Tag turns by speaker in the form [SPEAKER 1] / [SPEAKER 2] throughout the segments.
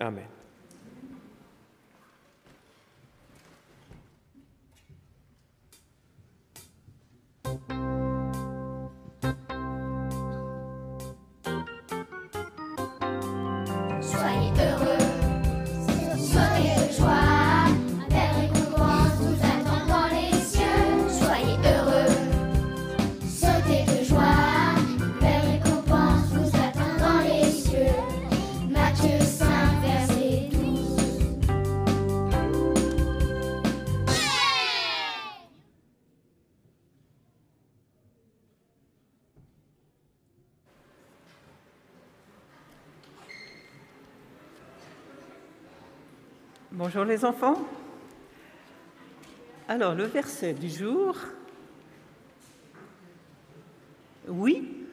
[SPEAKER 1] Amen.
[SPEAKER 2] Bonjour les enfants. Alors le verset du jour. Oui,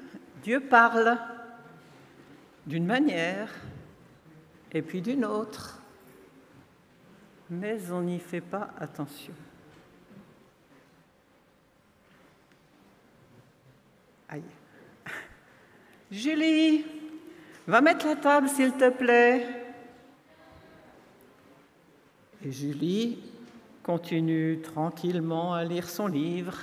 [SPEAKER 2] Dieu parle d'une manière et puis d'une autre, mais on n'y fait pas attention. Aïe. Julie, va mettre la table s'il te plaît. Et Julie continue tranquillement à lire son livre.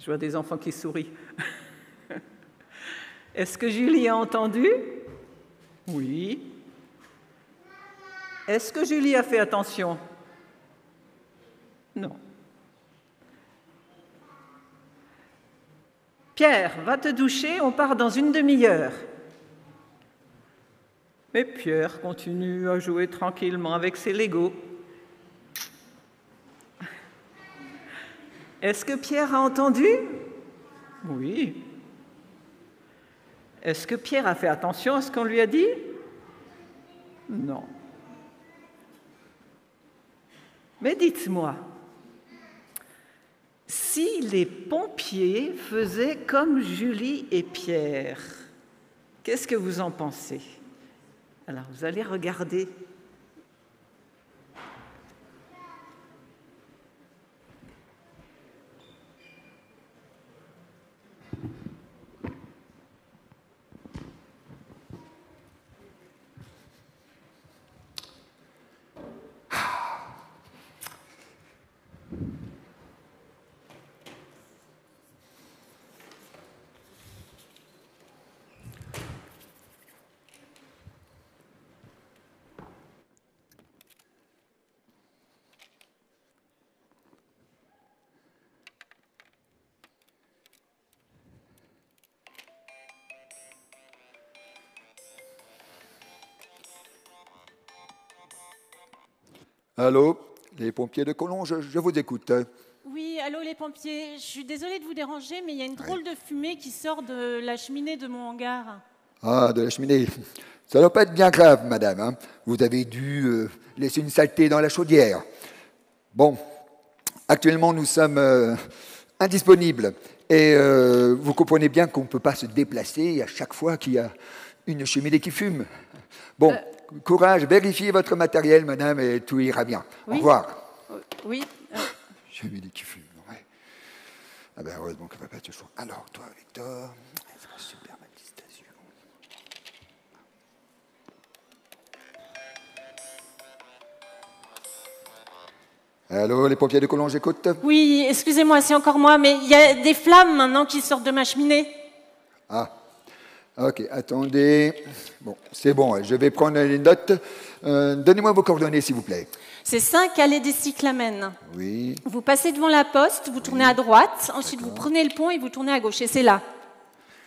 [SPEAKER 2] Je vois des enfants qui sourient. Est-ce que Julie a entendu? Oui. Est-ce que Julie a fait attention? Non. Pierre, va te doucher, on part dans une demi-heure. Mais Pierre continue à jouer tranquillement avec ses Legos. Est-ce que Pierre a entendu? Oui. Est-ce que Pierre a fait attention à ce qu'on lui a dit? Non. Mais dites-moi, si les pompiers faisaient comme Julie et Pierre, qu'est-ce que vous en pensez? Alors, vous allez regarder.
[SPEAKER 3] Allô, les pompiers de Collonges, je, je vous écoute.
[SPEAKER 4] Oui, allô les pompiers. Je suis désolée de vous déranger, mais il y a une drôle de fumée qui sort de la cheminée de mon hangar.
[SPEAKER 3] Ah, de la cheminée. Ça ne doit pas être bien grave, madame. hein. Vous avez dû euh, laisser une saleté dans la chaudière. Bon, actuellement, nous sommes euh, indisponibles. Et euh, vous comprenez bien qu'on ne peut pas se déplacer à chaque fois qu'il y a une cheminée qui fume. Bon, courage, vérifiez votre matériel, madame, et tout ira bien. Au revoir.
[SPEAKER 4] Euh, Oui, euh,
[SPEAKER 3] qui fume, ouais. Ah ben heureusement qu'elle va pas être chaud. Alors, toi, Victor, super. Allô, les pompiers de Collonges, j'écoute
[SPEAKER 4] oui, excusez-moi, c'est encore moi, mais il y a des flammes maintenant qui sortent de ma cheminée.
[SPEAKER 3] Ah, ok, attendez. Bon, c'est bon, je vais prendre les notes. Euh, Donnez-moi vos coordonnées, s'il vous plaît.
[SPEAKER 4] C'est 5 allées des cyclamènes.
[SPEAKER 3] Oui,
[SPEAKER 4] Vous passez devant la poste, vous tournez à droite, ensuite vous prenez le pont et vous tournez à gauche. Et c'est là.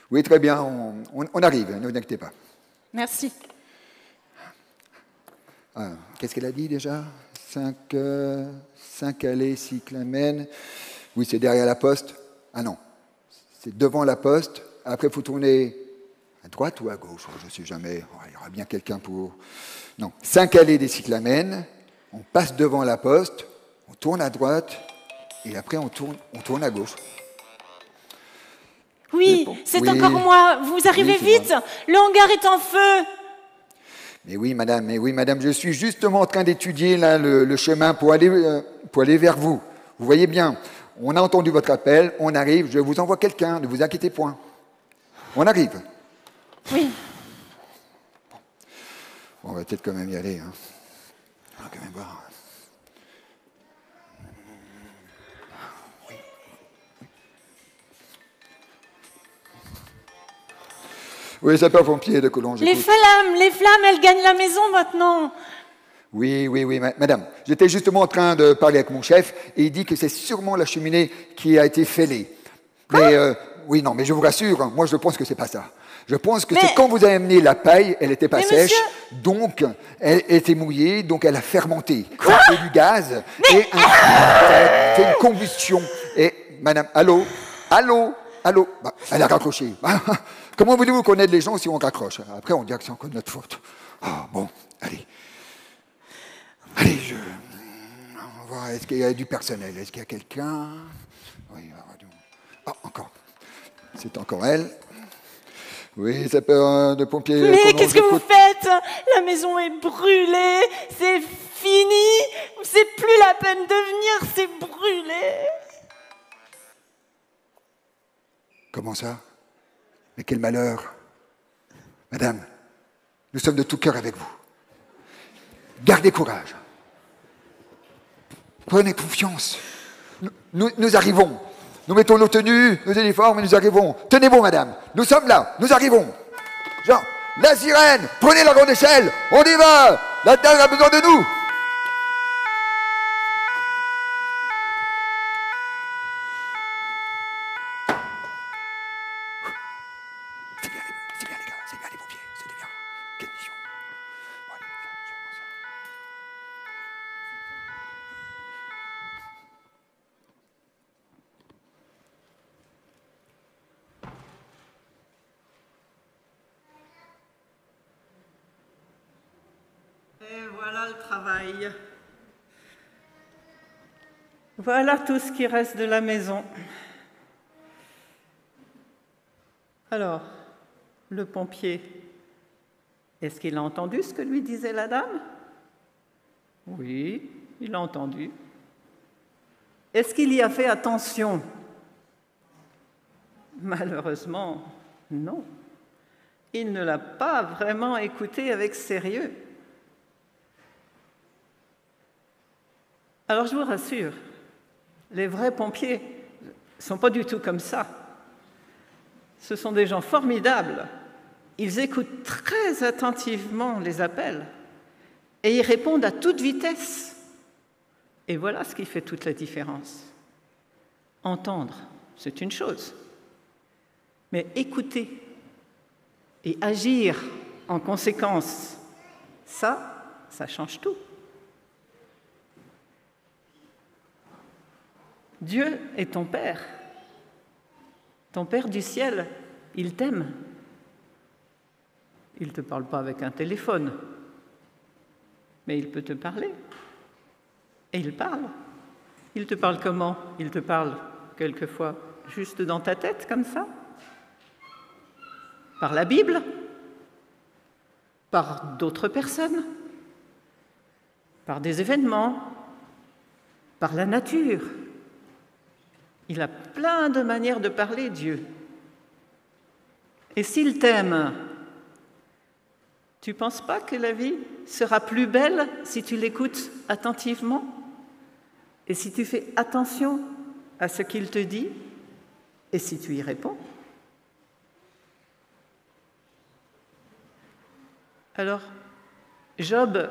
[SPEAKER 3] oui, très bien, on, on- on arrive, ne vous inquiétez pas.
[SPEAKER 4] Merci.
[SPEAKER 3] Ah, Qu'est-ce qu'elle a dit déjà? 5 euh, cinq allées cyclamènes. Oui, c'est derrière la poste. Ah non, c'est devant la poste. Après, il faut tourner à droite ou à gauche. Je ne sais jamais. Oh, Il y aura bien quelqu'un pour. Non, 5 allées des cyclamènes. On passe devant la poste. On tourne à droite. Et après, on tourne, on tourne à gauche.
[SPEAKER 4] Oui,
[SPEAKER 3] bon.
[SPEAKER 4] c'est
[SPEAKER 3] Oui.
[SPEAKER 4] encore moi. Vous arrivez
[SPEAKER 3] Oui,
[SPEAKER 4] vite. Le hangar est en feu.
[SPEAKER 3] Mais oui, madame, mais oui, madame, je suis justement en train d'étudier là le, le chemin pour aller, euh, pour aller vers vous. Vous voyez bien, on a entendu votre appel, on arrive, je vous envoie quelqu'un, ne vous inquiétez point. On arrive.
[SPEAKER 4] Oui.
[SPEAKER 3] On va peut-être quand même y aller. Hein. On va quand même voir. Oui, de Colombe.
[SPEAKER 4] Les flammes, les flammes, elles gagnent la maison maintenant.
[SPEAKER 3] Oui, oui, oui, ma- madame. J'étais justement en train de parler avec mon chef et il dit que c'est sûrement la cheminée qui a été fêlée. Mais euh, oui, non, mais je vous rassure, hein, moi je pense que c'est pas ça. Je pense que c'est quand vous avez amené la paille, elle n'était pas sèche,
[SPEAKER 4] monsieur-
[SPEAKER 3] donc elle était mouillée, donc elle a fermenté. Ça fait du gaz et un- ça a fait une combustion. Et madame, allô, allô, allô, Bah, elle a raccroché. Comment voulez-vous qu'on aide les gens si on raccroche? Après, on dirait que c'est encore de notre faute. Ah, bon, allez. Allez, je. On va voir, est-ce qu'il y a du personnel? Est-ce qu'il y a quelqu'un? Oui, Ah, encore. C'est encore elle. Oui, ça peut euh, de pompiers.
[SPEAKER 4] Mais qu'est-ce que vous faites La maison est brûlée, c'est fini, c'est plus la peine de venir, c'est brûlé.
[SPEAKER 3] Comment ça? Mais quel malheur Madame, nous sommes de tout cœur avec vous. Gardez courage. Prenez confiance. Nous, nous- nous arrivons. Nous mettons nos tenues, nos uniformes et nous arrivons. Tenez bon, madame. Nous sommes là. Nous arrivons. Jean, la sirène, prenez la grande échelle. On y va. La terre a besoin de nous. C'est bien, les- c'est bien, les gars. C'est bien, les pompiers. C'était bien. Quelle mission. Bon, allez, je commence à-
[SPEAKER 2] Et voilà travail. Voilà tout ce qui reste de la maison. Alors, le pompier, est-ce qu'il a entendu ce que lui disait la dame? Oui, il a entendu. Est-ce qu'il y a fait attention? Malheureusement, non. Il ne l'a pas vraiment écouté avec sérieux. Alors je vous rassure, les vrais pompiers ne sont pas du tout comme ça. Ce sont des gens formidables. Ils écoutent très attentivement les appels et ils répondent à toute vitesse. Et voilà ce qui fait toute la différence. Entendre, c'est une chose. Mais écouter et agir en conséquence, ça, ça change tout. Dieu est ton Père. Ton Père du ciel, il t'aime. Il ne te parle pas avec un téléphone, mais il peut te parler. Et il parle. Il te parle comment? Il te parle quelquefois juste dans ta tête, comme ça? Par la Bible? Par d'autres personnes? Par des événements? Par la nature? Il a plein de manières de parler, Dieu. Et s'il t'aime, tu ne penses pas que la vie sera plus belle si tu l'écoutes attentivement? Et si tu fais attention à ce qu'il te dit? Et si tu y réponds? Alors, Job,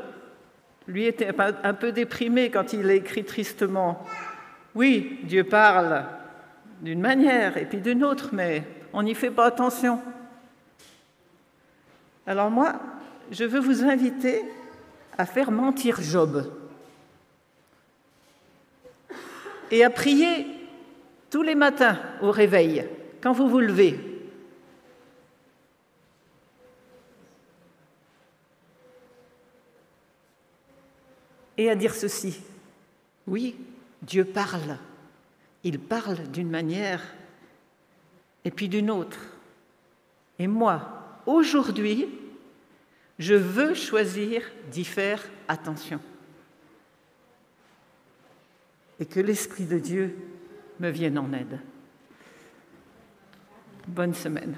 [SPEAKER 2] lui, était un peu déprimé quand il a écrit tristement oui, Dieu parle d'une manière et puis d'une autre, mais on n'y fait pas attention. Alors moi, je veux vous inviter à faire mentir Job et à prier tous les matins au réveil, quand vous vous levez. Et à dire ceci, oui, Dieu parle. Il parle d'une manière et puis d'une autre. Et moi, aujourd'hui, je veux choisir d'y faire attention. Et que l'Esprit de Dieu me vienne en aide. Bonne semaine.